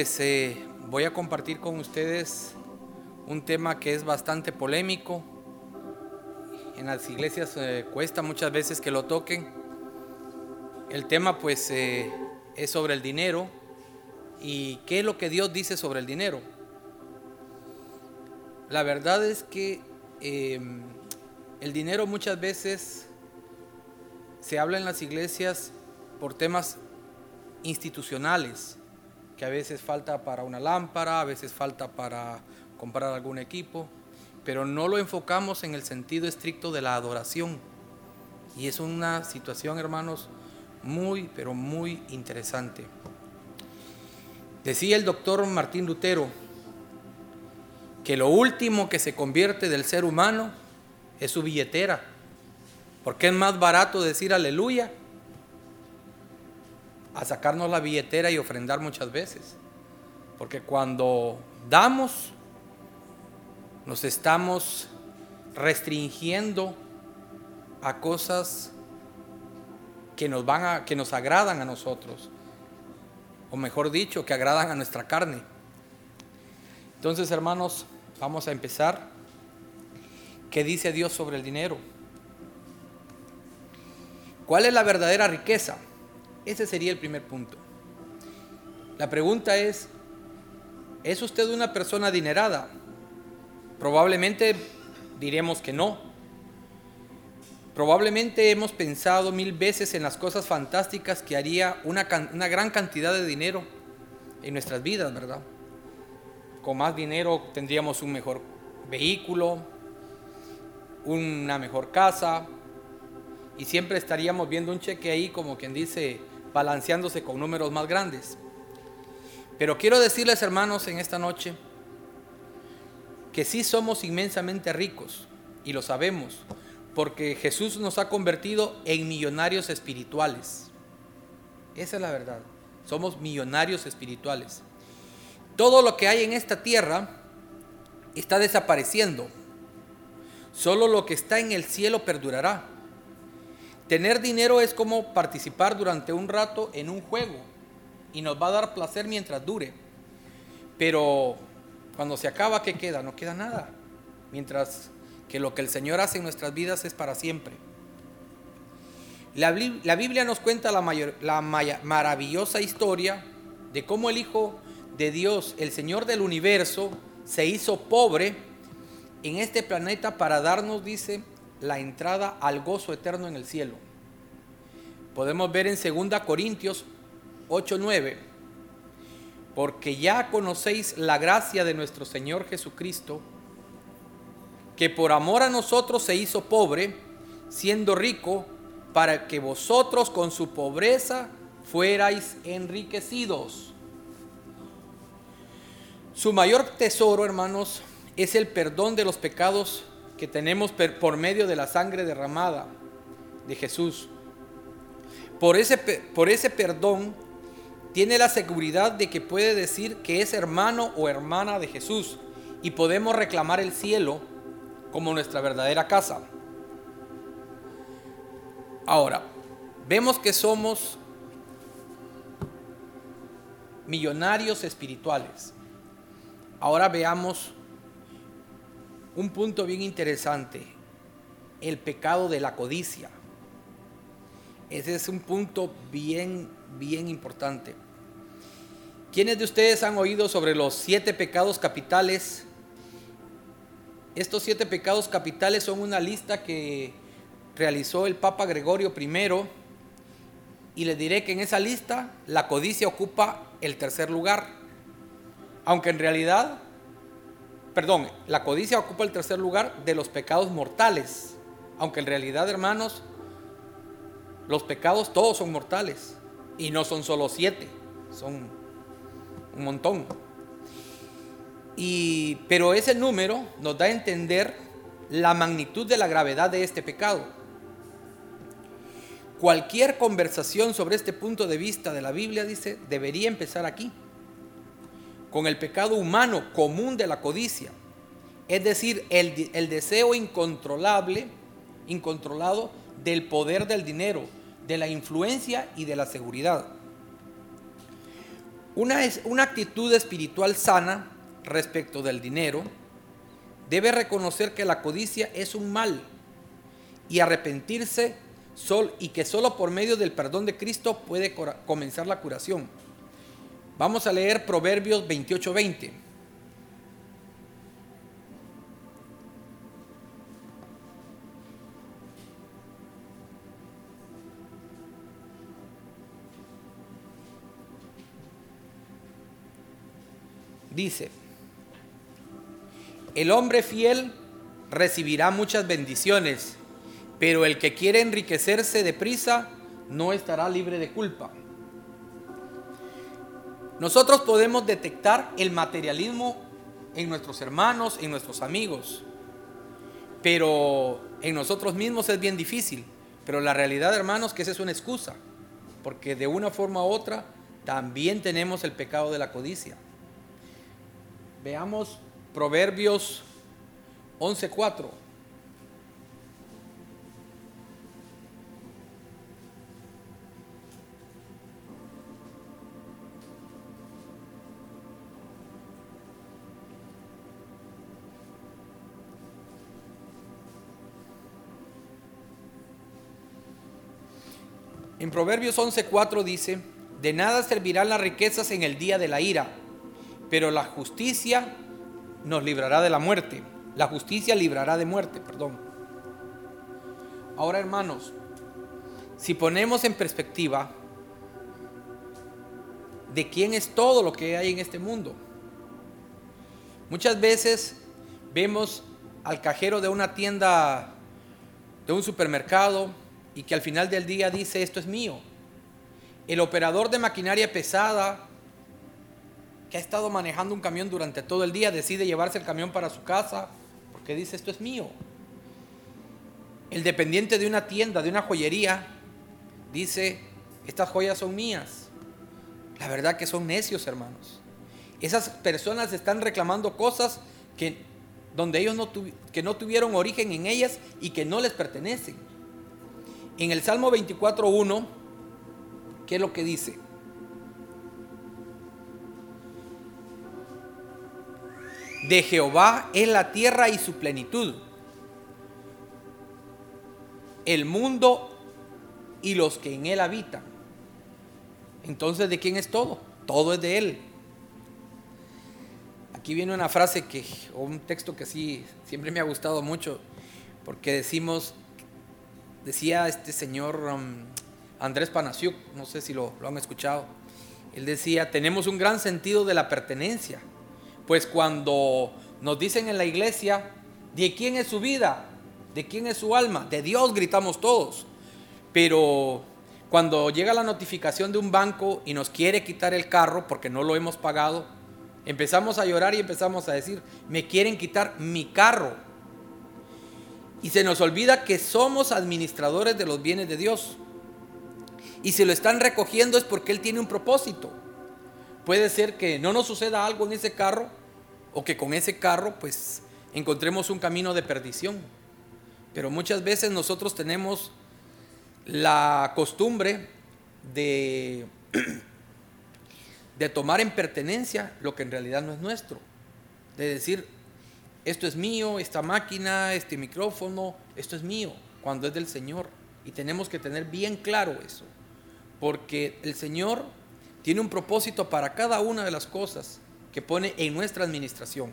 Pues, eh, voy a compartir con ustedes un tema que es bastante polémico. En las iglesias eh, cuesta muchas veces que lo toquen. El tema pues eh, es sobre el dinero y qué es lo que Dios dice sobre el dinero. La verdad es que em, el dinero muchas veces se habla en las iglesias por temas institucionales que a veces falta para una lámpara, a veces falta para comprar algún equipo, pero no lo enfocamos en el sentido estricto de la adoración. Y es una situación, hermanos, muy, pero muy interesante. Decía el doctor Martín Lutero que lo último que se convierte del ser humano es su billetera, porque es más barato decir aleluya a sacarnos la billetera y ofrendar muchas veces. Porque cuando damos, nos estamos restringiendo a cosas que nos van a, que nos agradan a nosotros. O mejor dicho, que agradan a nuestra carne. Entonces, hermanos, vamos a empezar. ¿Qué dice Dios sobre el dinero? ¿Cuál es la verdadera riqueza? Ese sería el primer punto. La pregunta es, ¿es usted una persona adinerada? Probablemente diremos que no. Probablemente hemos pensado mil veces en las cosas fantásticas que haría una, una gran cantidad de dinero en nuestras vidas, ¿verdad? Con más dinero tendríamos un mejor vehículo, una mejor casa, y siempre estaríamos viendo un cheque ahí como quien dice, balanceándose con números más grandes. Pero quiero decirles, hermanos, en esta noche, que sí somos inmensamente ricos, y lo sabemos, porque Jesús nos ha convertido en millonarios espirituales. Esa es la verdad. Somos millonarios espirituales. Todo lo que hay en esta tierra está desapareciendo. Solo lo que está en el cielo perdurará. Tener dinero es como participar durante un rato en un juego y nos va a dar placer mientras dure. Pero cuando se acaba, ¿qué queda? No queda nada. Mientras que lo que el Señor hace en nuestras vidas es para siempre. La, Biblia nos cuenta la, la maravillosa historia de cómo el Hijo de Dios, el Señor del universo, se hizo pobre en este planeta para darnos, dice, la entrada al gozo eterno en el cielo. Podemos ver en 2 Corintios 8:9, porque ya conocéis la gracia de nuestro Señor Jesucristo, que por amor a nosotros se hizo pobre, siendo rico, para que vosotros con su pobreza fuerais enriquecidos. Su mayor tesoro, hermanos, es el perdón de los pecados que tenemos por medio de la sangre derramada de Jesús. Por ese, por ese perdón tiene la seguridad de que puede decir que es hermano o hermana de Jesús y podemos reclamar el cielo como nuestra verdadera casa. Ahora, vemos que somos millonarios espirituales. Ahora veamos un punto bien interesante, el pecado de la codicia. Ese es un punto bien, bien importante. ¿Quiénes de ustedes han oído sobre los siete pecados capitales? Estos siete pecados capitales son una lista que realizó el Papa Gregorio I y le diré que en esa lista la codicia ocupa el tercer lugar, aunque en realidad perdón, la codicia ocupa el tercer lugar de los pecados mortales, aunque en realidad, hermanos, los pecados todos son mortales y no son solo siete, son un montón. Y, pero ese número nos da a entender la magnitud de la gravedad de este pecado. Cualquier conversación sobre este punto de vista de la Biblia, dice, debería empezar aquí con el pecado humano común de la codicia. Es decir, el, el, deseo incontrolable, incontrolado del poder del dinero, de la influencia y de la seguridad. Una, es, una actitud espiritual sana respecto del dinero debe reconocer que la codicia es un mal y arrepentirse sol, y que solo por medio del perdón de Cristo puede comenzar la curación. Vamos a leer Proverbios 28:20. Dice, el hombre fiel recibirá muchas bendiciones, pero el que quiere enriquecerse deprisa no estará libre de culpa. Nosotros podemos detectar el materialismo en nuestros hermanos, en nuestros amigos, pero en nosotros mismos es bien difícil. Pero la realidad, hermanos, que esa es una excusa, porque de una forma u otra también tenemos el pecado de la codicia. Veamos Proverbios 11.4. En Proverbios 11:4 dice, de nada servirán las riquezas en el día de la ira, pero la justicia nos librará de la muerte. La justicia librará de muerte, perdón. Ahora, hermanos, si ponemos en perspectiva de quién es todo lo que hay en este mundo, muchas veces vemos al cajero de una tienda, de un supermercado, y que al final del día dice esto es mío. El operador de maquinaria pesada que ha estado manejando un camión durante todo el día decide llevarse el camión para su casa porque dice esto es mío. El dependiente de una tienda, de una joyería, dice estas joyas son mías. La verdad que son necios, hermanos. Esas personas están reclamando cosas que donde ellos no, que no tuvieron origen en ellas y que no les pertenecen. En el Salmo 24.1, ¿qué es lo que dice? De Jehová es la tierra y su plenitud, el mundo y los que en él habitan. Entonces, ¿de quién es todo? Todo es de él. Aquí viene una frase que, o un texto que sí, siempre me ha gustado mucho, porque decimos decía este señor um, Andrés Panasiuk, no sé si lo, lo han escuchado, él decía, tenemos un gran sentido de la pertenencia, pues cuando nos dicen en la iglesia, ¿de quién es su vida? ¿De quién es su alma? De Dios gritamos todos. Pero cuando llega la notificación de un banco y nos quiere quitar el carro porque no lo hemos pagado, empezamos a llorar y empezamos a decir, me quieren quitar mi carro. Y se nos olvida que somos administradores de los bienes de Dios. Y si lo están recogiendo es porque Él tiene un propósito. Puede ser que no nos suceda algo en ese carro o que con ese carro pues encontremos un camino de perdición. Pero muchas veces nosotros tenemos la costumbre de, de tomar en pertenencia lo que en realidad no es nuestro. De decir, esto es mío, esta máquina, este micrófono, esto es mío, cuando es del Señor. Y tenemos que tener bien claro eso, porque el Señor tiene un propósito para cada una de las cosas que pone en nuestra administración.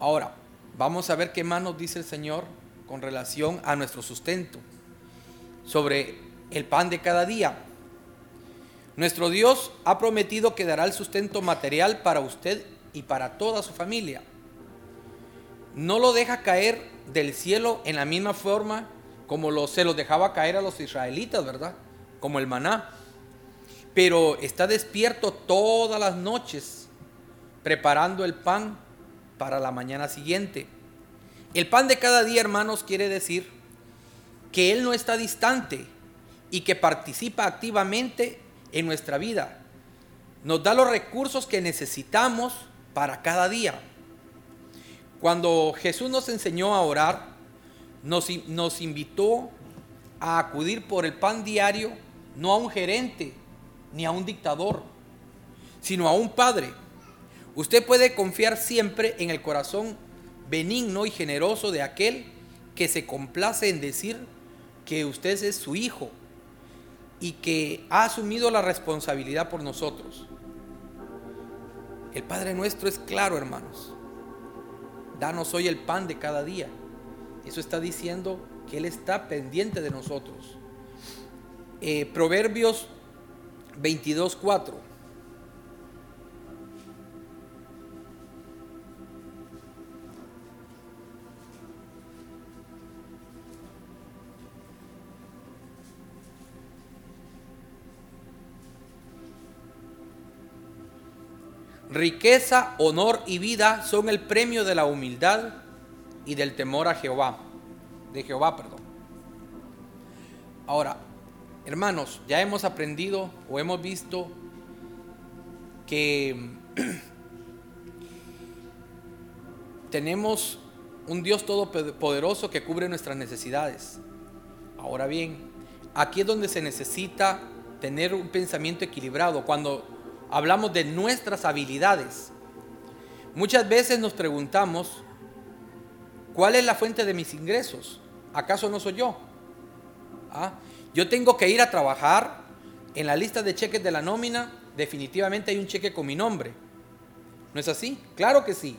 Ahora, vamos a ver qué más nos dice el Señor con relación a nuestro sustento, sobre el pan de cada día. Nuestro Dios ha prometido que dará el sustento material para usted y para toda su familia. No lo deja caer del cielo en la misma forma como lo, se lo dejaba caer a los israelitas, ¿verdad? Como el maná. Pero está despierto todas las noches preparando el pan para la mañana siguiente. El pan de cada día, hermanos, quiere decir que Él no está distante y que participa activamente en nuestra vida. Nos da los recursos que necesitamos para cada día. Cuando Jesús nos enseñó a orar, nos, nos invitó a acudir por el pan diario, no a un gerente, ni a un dictador, sino a un padre. Usted puede confiar siempre en el corazón benigno y generoso de aquel que se complace en decir que usted es su hijo y que ha asumido la responsabilidad por nosotros. El Padre nuestro es claro, hermanos. Danos hoy el pan de cada día. Eso está diciendo que Él está pendiente de nosotros. Eh, Proverbios 22, 4. Riqueza, honor y vida son el premio de la humildad y del temor a Jehová. De Jehová, perdón. Ahora, hermanos, ya hemos aprendido o hemos visto que tenemos un Dios todopoderoso que cubre nuestras necesidades. Ahora bien, aquí es donde se necesita tener un pensamiento equilibrado. Cuando hablamos de nuestras habilidades. Muchas veces nos preguntamos, ¿cuál es la fuente de mis ingresos? ¿Acaso no soy yo? ¿Ah? Yo tengo que ir a trabajar, en la lista de cheques de la nómina definitivamente hay un cheque con mi nombre. ¿No es así? Claro que sí.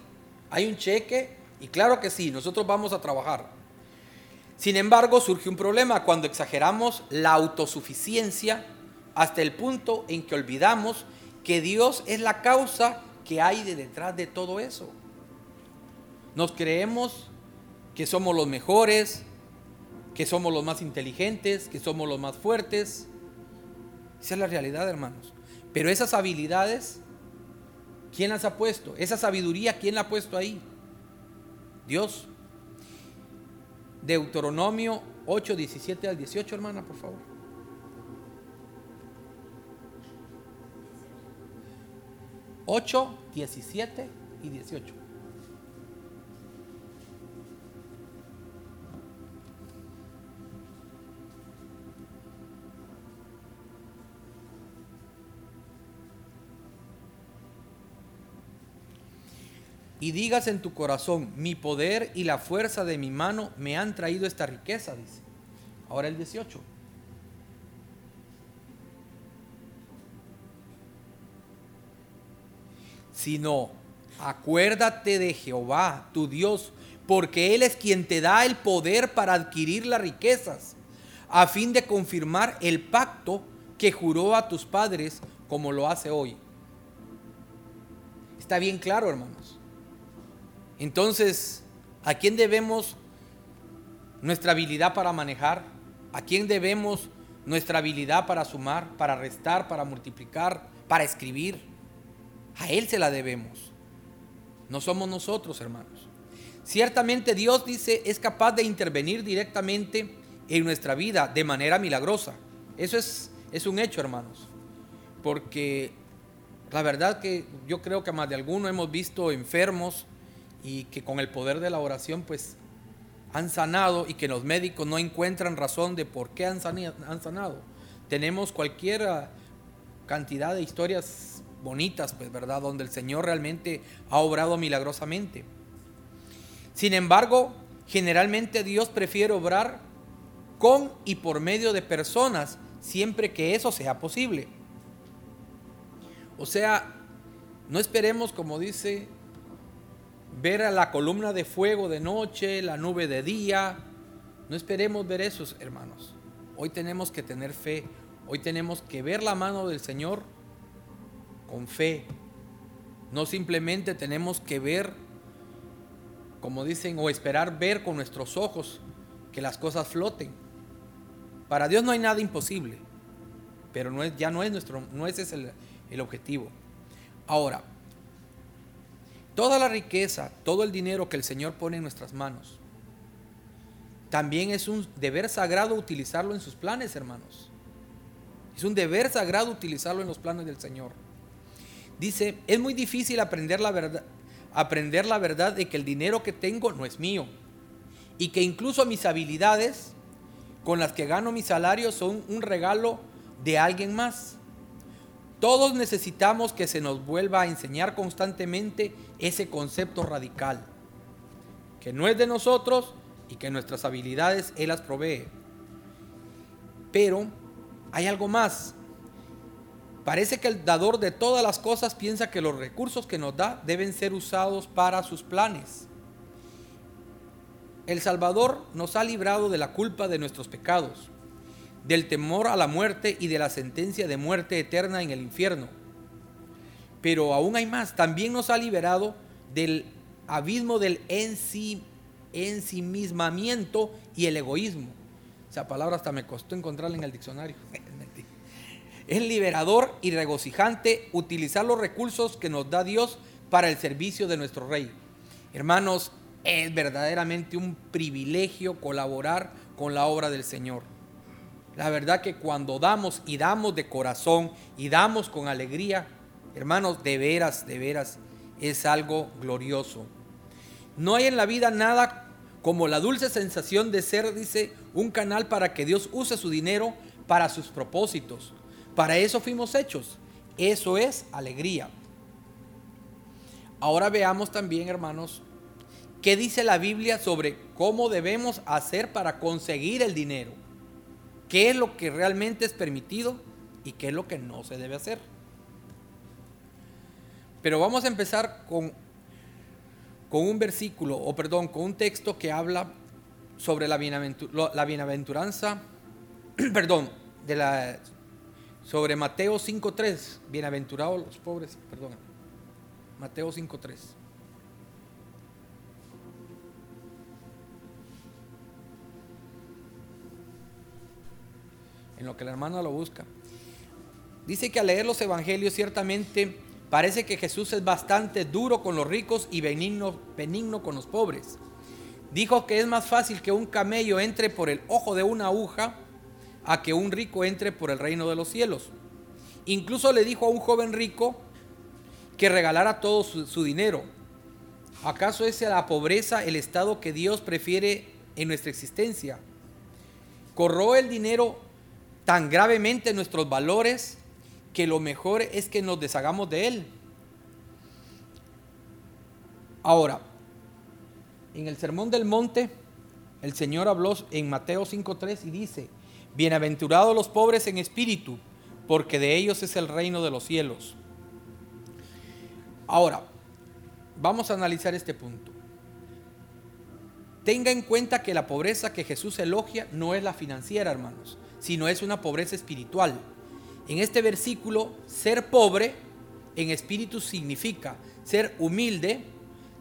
Hay un cheque y claro que sí, nosotros vamos a trabajar. Sin embargo, surge un problema cuando exageramos la autosuficiencia hasta el punto en que olvidamos que Dios es la causa que hay de detrás de todo eso. Nos creemos que somos los mejores, que somos los más inteligentes, que somos los más fuertes. Esa es la realidad, hermanos. Pero esas habilidades, ¿quién las ha puesto? Esa sabiduría, ¿quién la ha puesto ahí? Dios. Deuteronomio 8, 17 al 18, hermana, por favor. 8, 17 y 18. Y digas en tu corazón, mi poder y la fuerza de mi mano me han traído esta riqueza, dice. Ahora el 18. Sino acuérdate de Jehová, tu Dios, porque Él es quien te da el poder para adquirir las riquezas, a fin de confirmar el pacto que juró a tus padres como lo hace hoy. Está bien claro, hermanos. Entonces, ¿a quién debemos nuestra habilidad para manejar? ¿A quién debemos nuestra habilidad para sumar, para restar, para multiplicar, para escribir? A Él se la debemos. No somos nosotros, hermanos. Ciertamente Dios dice es capaz de intervenir directamente en nuestra vida de manera milagrosa. Eso es, es un hecho, hermanos. Porque la verdad que yo creo que más de alguno hemos visto enfermos y que con el poder de la oración pues han sanado y que los médicos no encuentran razón de por qué han sanado. Tenemos cualquier cantidad de historias bonitas, pues, ¿verdad? Donde el Señor realmente ha obrado milagrosamente. Sin embargo, generalmente Dios prefiere obrar con y por medio de personas siempre que eso sea posible. O sea, no esperemos, como dice, ver a la columna de fuego de noche, la nube de día. No esperemos ver esos, hermanos. Hoy tenemos que tener fe. Hoy tenemos que ver la mano del Señor con fe. No simplemente tenemos que ver, como dicen, o esperar ver con nuestros ojos que las cosas floten. Para Dios no hay nada imposible, pero no es, ya no es nuestro, no ese es el, el objetivo. Ahora, toda la riqueza, todo el dinero que el Señor pone en nuestras manos, también es un deber sagrado utilizarlo en sus planes, hermanos. Es un deber sagrado utilizarlo en los planes del Señor. Dice, es muy difícil aprender la verdad, aprender la verdad de que el dinero que tengo no es mío y que incluso mis habilidades con las que gano mi salario son un regalo de alguien más. Todos necesitamos que se nos vuelva a enseñar constantemente ese concepto radical, que no es de nosotros y que nuestras habilidades Él las provee. Pero hay algo más. Parece que el dador de todas las cosas piensa que los recursos que nos da deben ser usados para sus planes. El Salvador nos ha librado de la culpa de nuestros pecados, del temor a la muerte y de la sentencia de muerte eterna en el infierno. Pero aún hay más, también nos ha liberado del abismo del ensimismamiento y el egoísmo. Esa palabra hasta me costó encontrarla en el diccionario. Es liberador y regocijante utilizar los recursos que nos da Dios para el servicio de nuestro Rey. Hermanos, es verdaderamente un privilegio colaborar con la obra del Señor. La verdad que cuando damos y damos de corazón y damos con alegría, hermanos, de veras, de veras, es algo glorioso. No hay en la vida nada como la dulce sensación de ser, dice, un canal para que Dios use su dinero para sus propósitos. Para eso fuimos hechos. Eso es alegría. Ahora veamos también, hermanos, qué dice la Biblia sobre cómo debemos hacer para conseguir el dinero. ¿Qué es lo que realmente es permitido y qué es lo que no se debe hacer? Pero vamos a empezar con, con un versículo, o perdón, con un texto que habla sobre la, la bienaventuranza, perdón, de la sobre Mateo 5.3, bienaventurados los pobres, perdón, Mateo 5.3. En lo que la hermana lo busca. Dice que al leer los evangelios ciertamente parece que Jesús es bastante duro con los ricos y benigno, benigno con los pobres. Dijo que es más fácil que un camello entre por el ojo de una aguja a que un rico entre por el reino de los cielos. Incluso le dijo a un joven rico que regalara todo su, dinero. ¿Acaso es la pobreza el estado que Dios prefiere en nuestra existencia? ¿Corró el dinero tan gravemente nuestros valores que lo mejor es que nos deshagamos de él? Ahora, en el Sermón del Monte, el Señor habló en Mateo 5.3 y dice, Bienaventurados los pobres en espíritu, porque de ellos es el reino de los cielos. Ahora, vamos a analizar este punto. Tenga en cuenta que la pobreza que Jesús elogia no es la financiera, hermanos, sino es una pobreza espiritual. En este versículo, ser pobre en espíritu significa ser humilde,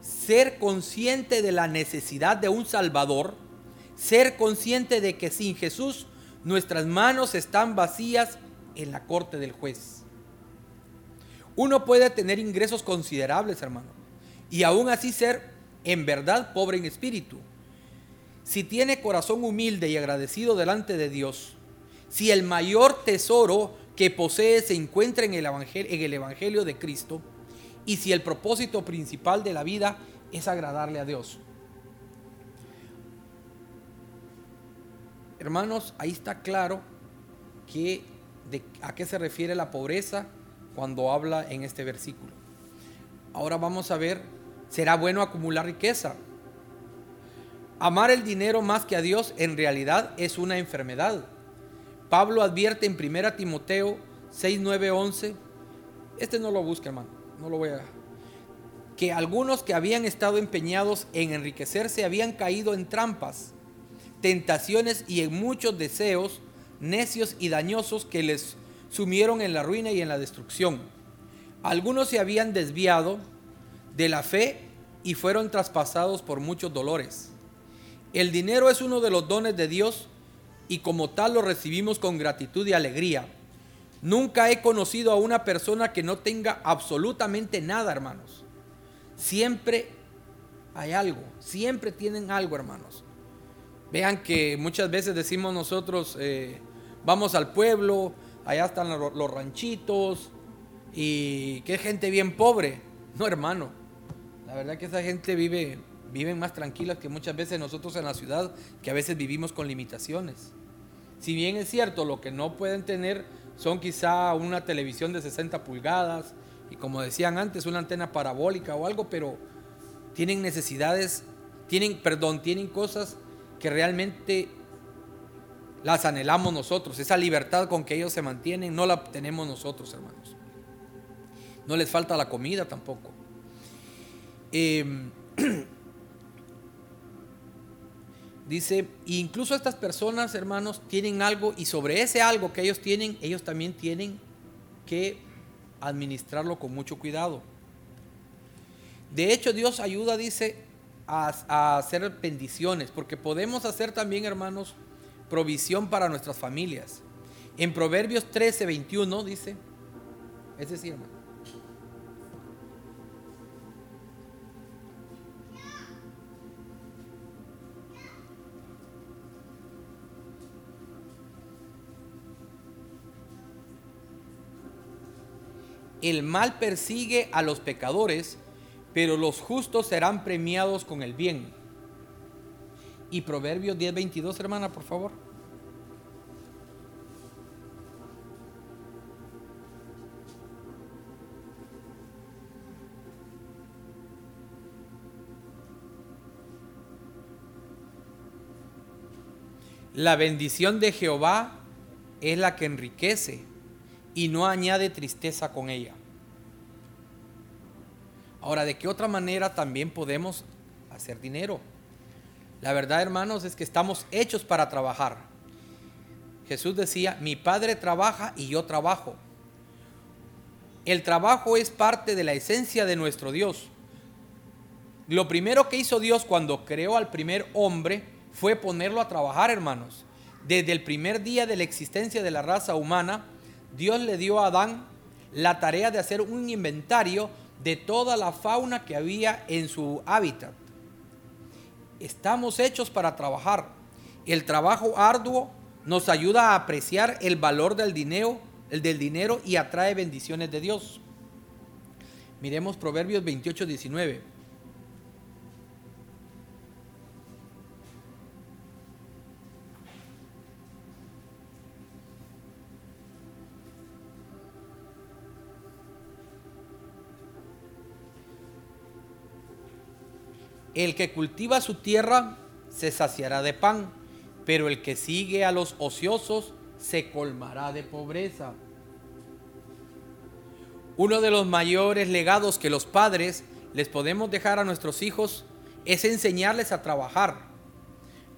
ser consciente de la necesidad de un Salvador, ser consciente de que sin Jesús nuestras manos están vacías en la corte del juez. Uno puede tener ingresos considerables, hermano, y aún así ser en verdad pobre en espíritu. Si tiene corazón humilde y agradecido delante de Dios, si el mayor tesoro que posee se encuentra en el, evangelio, en el Evangelio de Cristo, y si el propósito principal de la vida es agradarle a Dios. Hermanos, ahí está claro a qué se refiere la pobreza cuando habla en este versículo. Ahora vamos a ver, ¿será bueno acumular riqueza? Amar el dinero más que a Dios en realidad es una enfermedad. Pablo advierte en 1 Timoteo 6, 9, 11. Este no lo busca, hermano. No lo voy a. Que algunos que habían estado empeñados en enriquecerse habían caído en trampas tentaciones y en muchos deseos necios y dañosos que les sumieron en la ruina y en la destrucción. Algunos se habían desviado de la fe y fueron traspasados por muchos dolores. El dinero es uno de los dones de Dios y como tal lo recibimos con gratitud y alegría. Nunca he conocido a una persona que no tenga absolutamente nada, hermanos. Siempre hay algo, siempre tienen algo, hermanos. Vean que muchas veces decimos nosotros, eh, vamos al pueblo, allá están los, ranchitos y qué gente bien pobre. No, hermano, la verdad que esa gente vive, viven más tranquilas que muchas veces nosotros en la ciudad, que a veces vivimos con limitaciones. Si bien es cierto, lo que no pueden tener son quizá una televisión de 60 pulgadas y como decían antes, una antena parabólica o algo, pero tienen necesidades, tienen, perdón, tienen cosas que realmente las anhelamos nosotros. Esa libertad con que ellos se mantienen no la tenemos nosotros, hermanos. No les falta la comida tampoco. Em, dice, incluso estas personas, hermanos, tienen algo y sobre ese algo que ellos tienen, ellos también tienen que administrarlo con mucho cuidado. De hecho, Dios ayuda, dice, a, hacer bendiciones, porque podemos hacer también, hermanos, provisión para nuestras familias. En Proverbios 13, 21 dice, es decir, hermano. El mal persigue a los pecadores, pero los justos serán premiados con el bien. Y Proverbios 10:22, hermana, por favor. La bendición de Jehová es la que enriquece y no añade tristeza con ella. Ahora, ¿de qué otra manera también podemos hacer dinero? La verdad, hermanos, es que estamos hechos para trabajar. Jesús decía, mi Padre trabaja y yo trabajo. El trabajo es parte de la esencia de nuestro Dios. Lo primero que hizo Dios cuando creó al primer hombre fue ponerlo a trabajar, hermanos. Desde el primer día de la existencia de la raza humana, Dios le dio a Adán la tarea de hacer un inventario de toda la fauna que había en su hábitat. Estamos hechos para trabajar. El trabajo arduo nos ayuda a apreciar el valor del dinero, el del dinero y atrae bendiciones de Dios. Miremos Proverbios 28, 19. El que cultiva su tierra se saciará de pan, pero el que sigue a los ociosos se colmará de pobreza. Uno de los mayores legados que los padres les podemos dejar a nuestros hijos es enseñarles a trabajar,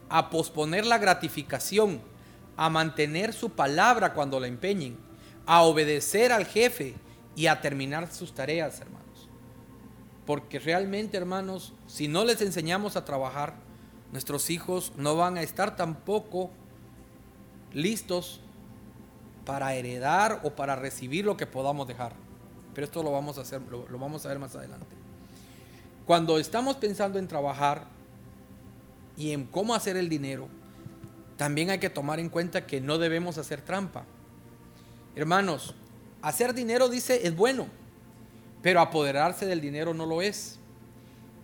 a posponer la gratificación, a mantener su palabra cuando la empeñen, a obedecer al jefe y a terminar sus tareas, hermano. Porque realmente, hermanos, si no les enseñamos a trabajar, nuestros hijos no van a estar tampoco listos para heredar o para recibir lo que podamos dejar. Pero esto lo vamos a hacer, lo, vamos a ver más adelante. Cuando estamos pensando en trabajar y en cómo hacer el dinero, también hay que tomar en cuenta que no debemos hacer trampa. Hermanos, hacer dinero dice es bueno pero apoderarse del dinero no lo es.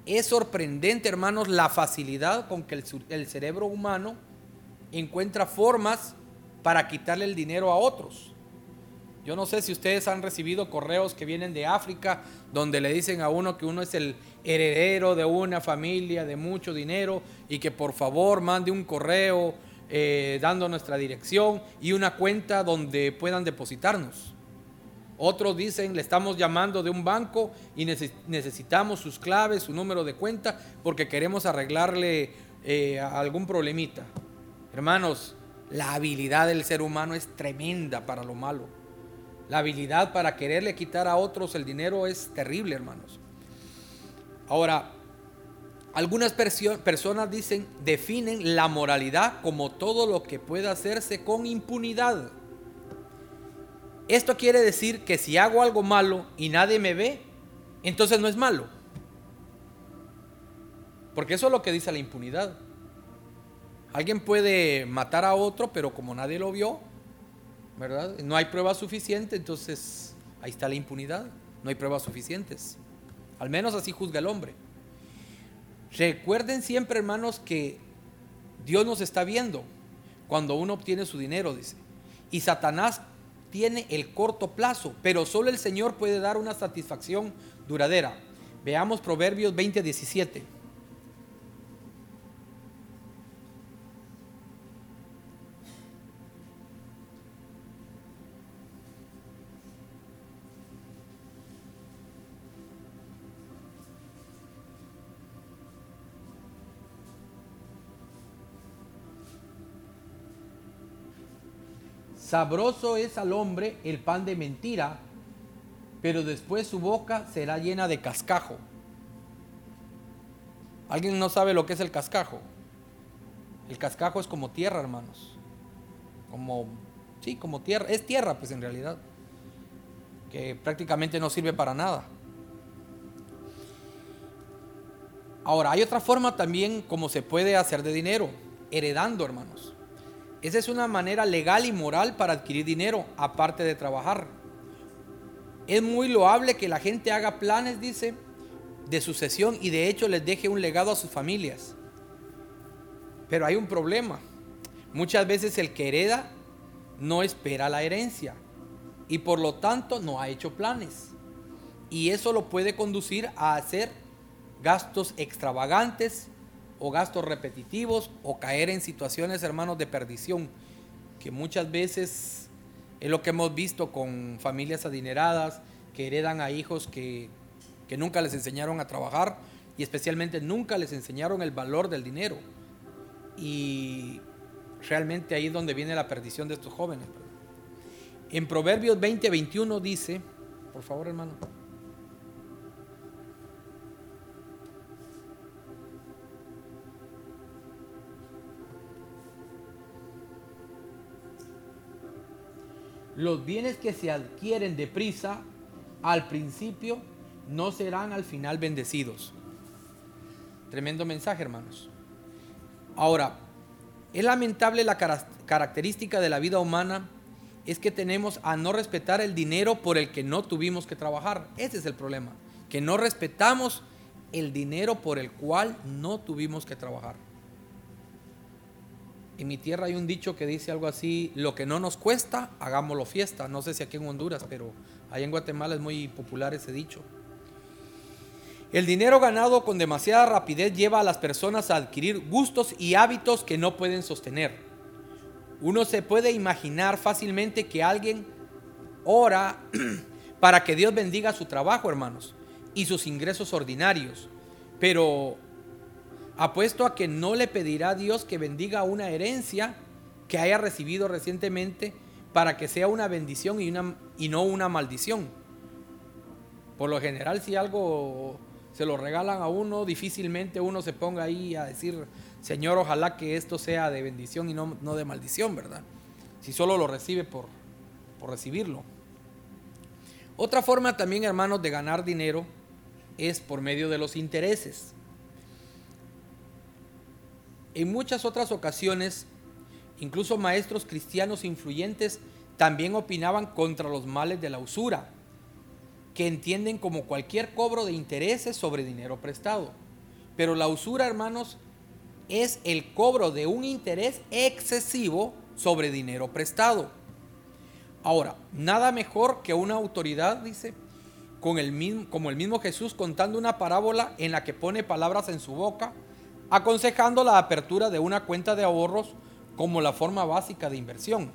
Es sorprendente, hermanos, la facilidad con que el, cerebro humano encuentra formas para quitarle el dinero a otros. Yo no sé si ustedes han recibido correos que vienen de África donde le dicen a uno que uno es el heredero de una familia de mucho dinero y que por favor mande un correo eh, dando nuestra dirección y una cuenta donde puedan depositarnos. Otros dicen, le estamos llamando de un banco y necesitamos sus claves, su número de cuenta, porque queremos arreglarle eh, algún problemita. Hermanos, la habilidad del ser humano es tremenda para lo malo. La habilidad para quererle quitar a otros el dinero es terrible, hermanos. Ahora, algunas personas dicen, definen la moralidad como todo lo que pueda hacerse con impunidad. Esto quiere decir que si hago algo malo y nadie me ve, entonces no es malo. Porque eso es lo que dice la impunidad. Alguien puede matar a otro, pero como nadie lo vio, ¿verdad? No hay pruebas suficientes, entonces ahí está la impunidad. No hay pruebas suficientes. Al menos así juzga el hombre. Recuerden siempre, hermanos, que Dios nos está viendo cuando uno obtiene su dinero, dice. Y Satanás tiene el corto plazo, pero solo el Señor puede dar una satisfacción duradera. Veamos Proverbios 20, 17. Sabroso es al hombre el pan de mentira, pero después su boca será llena de cascajo. ¿Alguien no sabe lo que es el cascajo? El cascajo es como tierra, hermanos. Como, sí, como tierra. Es tierra, pues en realidad. Que prácticamente no sirve para nada. Ahora, hay otra forma también como se puede hacer de dinero, heredando, hermanos. Esa es una manera legal y moral para adquirir dinero, aparte de trabajar. Es muy loable que la gente haga planes, dice, de sucesión y de hecho les deje un legado a sus familias. Pero hay un problema. Muchas veces el que hereda no espera la herencia y por lo tanto no ha hecho planes. Y eso lo puede conducir a hacer gastos extravagantes o gastos repetitivos o caer en situaciones, hermanos, de perdición, que muchas veces es lo que hemos visto con familias adineradas que heredan a hijos que, que nunca les enseñaron a trabajar y especialmente nunca les enseñaron el valor del dinero. Y realmente ahí es donde viene la perdición de estos jóvenes. En Proverbios 20, 21 dice, por favor hermano. Los bienes que se adquieren deprisa al principio no serán al final bendecidos. Tremendo mensaje, hermanos. Ahora, es lamentable la característica de la vida humana es que tenemos a no respetar el dinero por el que no tuvimos que trabajar. Ese es el problema, que no respetamos el dinero por el cual no tuvimos que trabajar. En mi tierra hay un dicho que dice algo así, lo que no nos cuesta, hagámoslo fiesta. No sé si aquí en Honduras, pero allá en Guatemala es muy popular ese dicho. El dinero ganado con demasiada rapidez lleva a las personas a adquirir gustos y hábitos que no pueden sostener. Uno se puede imaginar fácilmente que alguien ora para que Dios bendiga su trabajo, hermanos, y sus ingresos ordinarios, pero apuesto a que no le pedirá a Dios que bendiga una herencia que haya recibido recientemente para que sea una bendición y, no una maldición. Por lo general, si algo se lo regalan a uno, difícilmente uno se ponga ahí a decir, Señor, ojalá que esto sea de bendición y no, de maldición, ¿verdad? Si solo lo recibe por recibirlo. Otra forma también, hermanos, de ganar dinero es por medio de los intereses. En muchas otras ocasiones, incluso maestros cristianos influyentes también opinaban contra los males de la usura, que entienden como cualquier cobro de intereses sobre dinero prestado. Pero la usura, hermanos, es el cobro de un interés excesivo sobre dinero prestado. Ahora, nada mejor que una autoridad, dice, como el mismo Jesús contando una parábola en la que pone palabras en su boca aconsejando la apertura de una cuenta de ahorros como la forma básica de inversión.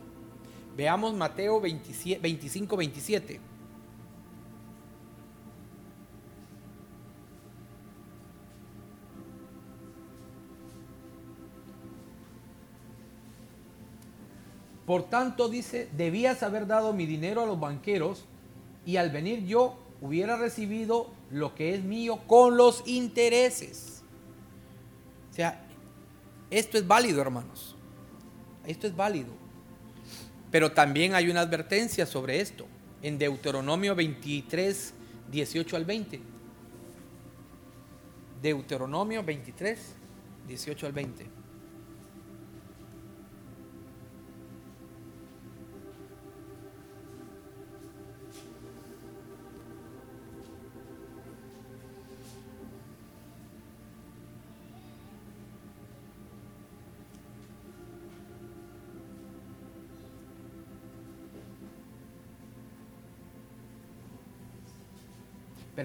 Veamos Mateo 25, 27. Por tanto, dice, debías haber dado mi dinero a los banqueros y al venir yo hubiera recibido lo que es mío con los intereses sea, esto es válido, hermanos. Esto es válido. Pero también hay una advertencia sobre esto en Deuteronomio 23, 18 al 20. Deuteronomio 23, 18 al 20.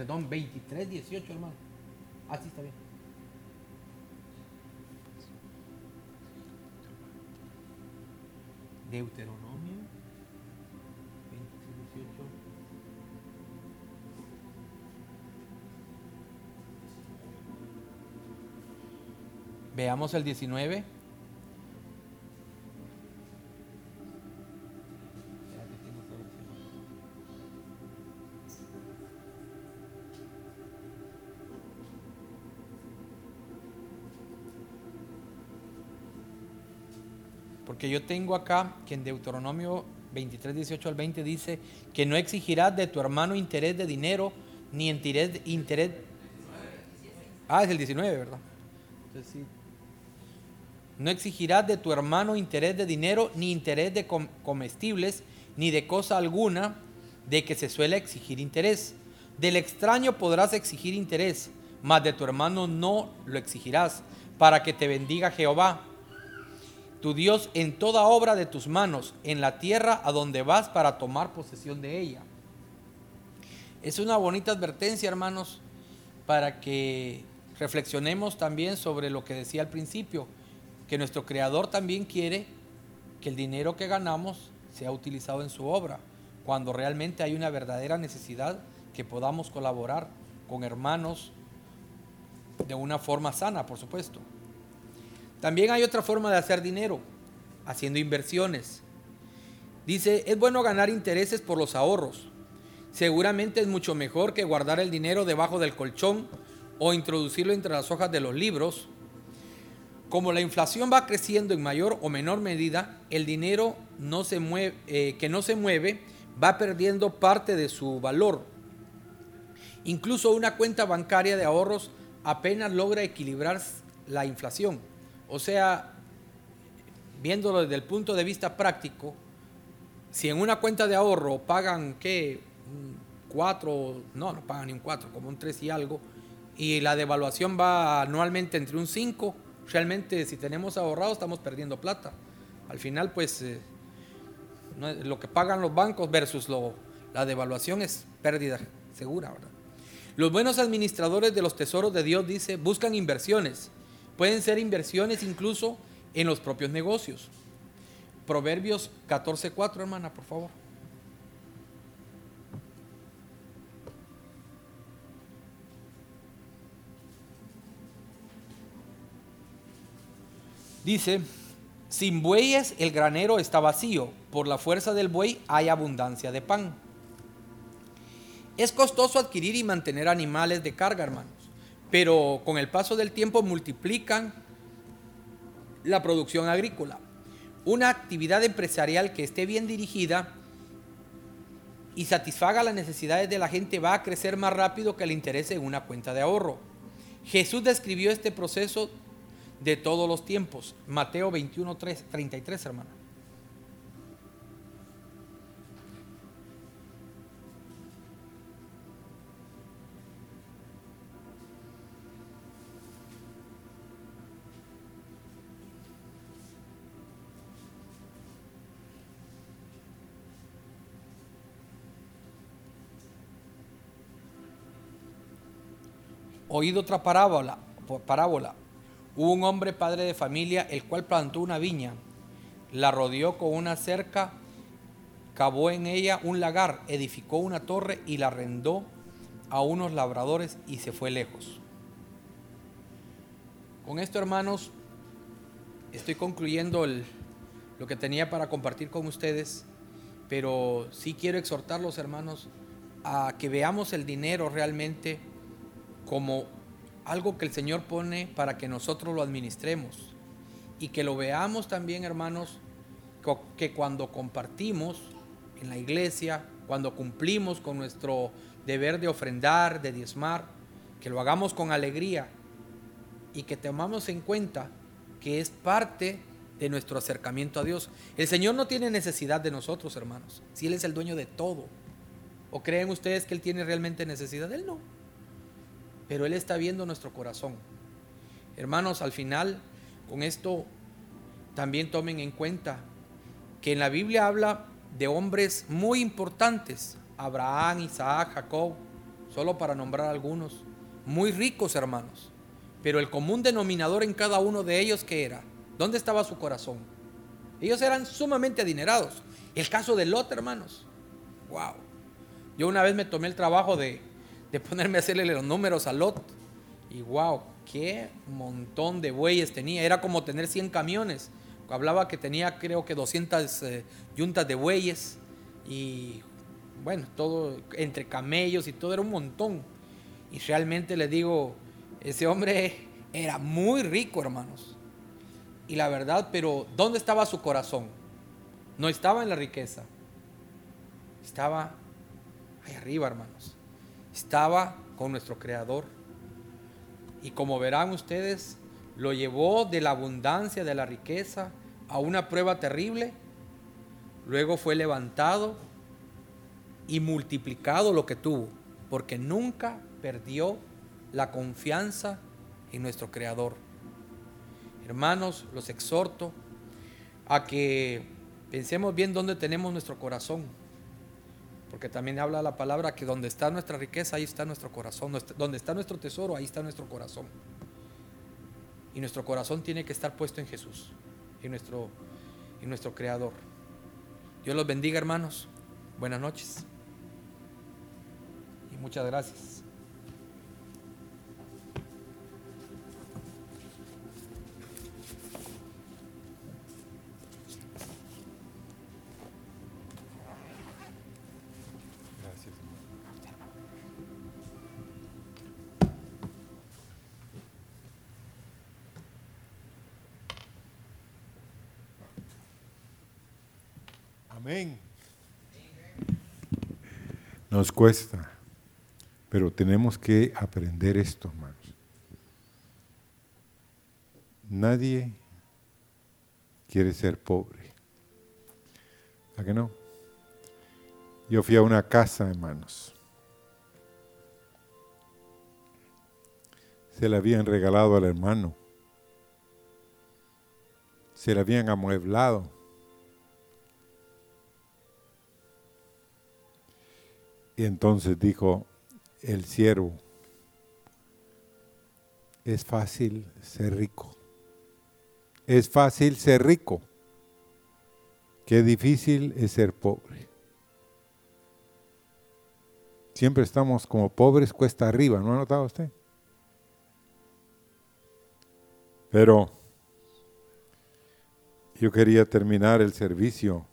Perdón, 23, 18, hermano. Así está bien. Deuteronomio 23, 18. Veamos el 19. Porque yo tengo acá que en Deuteronomio 23, 18 al 20 dice que no exigirás de tu hermano interés de dinero, ni interés, interés... Ah, es el 19, ¿verdad? No exigirás de tu hermano interés de dinero, ni interés de comestibles, ni de cosa alguna de que se suele exigir interés. Del extraño podrás exigir interés, mas de tu hermano no lo exigirás, para que te bendiga Jehová tu Dios en toda obra de tus manos, en la tierra a donde vas para tomar posesión de ella. Es una bonita advertencia, hermanos, para que reflexionemos también sobre lo que decía al principio, que nuestro Creador también quiere que el dinero que ganamos sea utilizado en su obra, cuando realmente hay una verdadera necesidad que podamos colaborar con hermanos de una forma sana, por supuesto. También hay otra forma de hacer dinero, haciendo inversiones. Dice, es bueno ganar intereses por los ahorros. Seguramente es mucho mejor que guardar el dinero debajo del colchón o introducirlo entre las hojas de los libros. Como la inflación va creciendo en mayor o menor medida, el dinero eh, que no se mueve va perdiendo parte de su valor. Incluso una cuenta bancaria de ahorros apenas logra equilibrar la inflación. O sea, viéndolo desde el punto de vista práctico, si en una cuenta de ahorro pagan, ¿qué? cuatro, no, no pagan ni un cuatro, como un tres y algo, y la devaluación va anualmente entre un 5, realmente si tenemos ahorrado estamos perdiendo plata. Al final, pues, eh, lo que pagan los bancos versus lo, la devaluación es pérdida segura, ¿verdad? Los buenos administradores de los tesoros de Dios, dice, buscan inversiones Pueden ser inversiones incluso en los propios negocios. Proverbios 14.4, hermana, por favor. Dice, sin bueyes el granero está vacío, por la fuerza del buey hay abundancia de pan. Es costoso adquirir y mantener animales de carga, hermanos pero con el paso del tiempo multiplican la producción agrícola. Una actividad empresarial que esté bien dirigida y satisfaga las necesidades de la gente va a crecer más rápido que el interés en una cuenta de ahorro. Jesús describió este proceso de todos los tiempos. Mateo 21, 33, hermano. Oído otra parábola, parábola. Hubo un hombre padre de familia el cual plantó una viña, la rodeó con una cerca, cavó en ella un lagar, edificó una torre y la arrendó a unos labradores y se fue lejos. Con esto, hermanos, estoy concluyendo lo que tenía para compartir con ustedes, pero sí quiero exhortarlos, hermanos, a que veamos el dinero realmente como algo que el Señor pone para que nosotros lo administremos y que lo veamos también, hermanos, que cuando compartimos en la iglesia, cuando cumplimos con nuestro deber de ofrendar, de diezmar, que lo hagamos con alegría y que tomamos en cuenta que es parte de nuestro acercamiento a Dios. El Señor no tiene necesidad de nosotros, hermanos, si Él es el dueño de todo. ¿O creen ustedes que Él tiene realmente necesidad? Él no pero Él está viendo nuestro corazón. Hermanos, al final, con esto también tomen en cuenta que en la Biblia habla de hombres muy importantes, Abraham, Isaac, Jacob, solo para nombrar algunos, muy ricos hermanos, pero el común denominador en cada uno de ellos que era, ¿dónde estaba su corazón? Ellos eran sumamente adinerados. El caso de Lot, hermanos, wow. Yo una vez me tomé el trabajo de, de ponerme a hacerle los números a Lot y wow, qué montón de bueyes tenía, era como tener 100 camiones. Hablaba que tenía creo que 200 eh, yuntas de bueyes y bueno, todo entre camellos y todo era un montón. Y realmente le digo, ese hombre era muy rico, hermanos. Y la verdad, pero ¿dónde estaba su corazón? No estaba en la riqueza. Estaba ahí arriba, hermanos. Estaba con nuestro Creador. Y como verán ustedes, lo llevó de la abundancia, de la riqueza, a una prueba terrible. Luego fue levantado y multiplicado lo que tuvo, porque nunca perdió la confianza en nuestro Creador. Hermanos, los exhorto a que pensemos bien dónde tenemos nuestro corazón, porque también habla la palabra que donde está nuestra riqueza, ahí está nuestro corazón, donde está nuestro tesoro, ahí está nuestro corazón. Y nuestro corazón tiene que estar puesto en Jesús, en nuestro, en nuestro Creador. Dios los bendiga, hermanos. Buenas noches. Y muchas gracias. Amén. Nos cuesta, pero tenemos que aprender esto, hermanos. Nadie quiere ser pobre. ¿A qué no? Yo fui a una casa, hermanos. Se la habían regalado al hermano. Se la habían amueblado Y entonces dijo el siervo, es fácil ser rico. Es fácil ser rico. Qué difícil es ser pobre. Siempre estamos como pobres cuesta arriba, ¿no ha notado usted? Pero yo quería terminar el servicio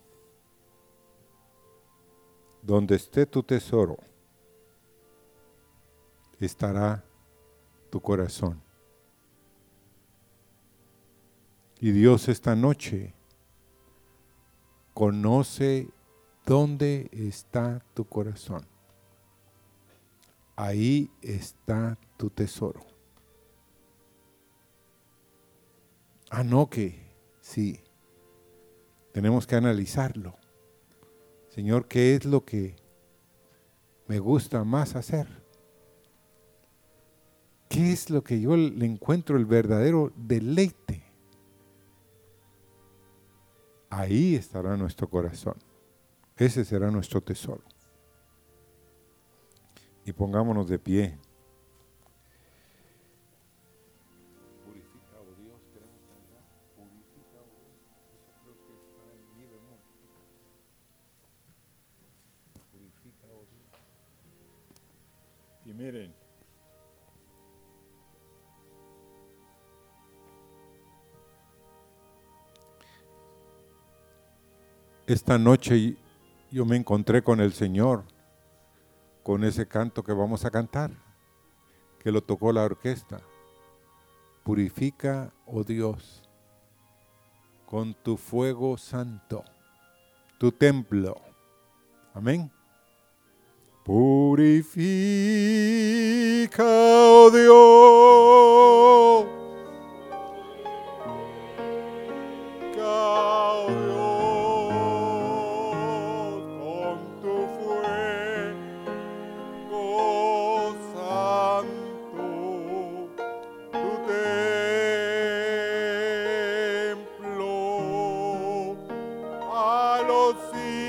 donde esté tu tesoro, estará tu corazón. Y Dios esta noche conoce dónde está tu corazón. Ahí está tu tesoro. Ah, no que sí. Tenemos que analizarlo. Señor, ¿qué es lo que me gusta más hacer? ¿Qué es lo que yo le encuentro el verdadero deleite? Ahí estará nuestro corazón. Ese será nuestro tesoro. Y pongámonos de pie. Esta noche yo me encontré con el Señor, con ese canto que vamos a cantar, que lo tocó la orquesta. Purifica, oh Dios, con tu fuego santo, tu templo. Amén. Purifica, oh Dios. feel.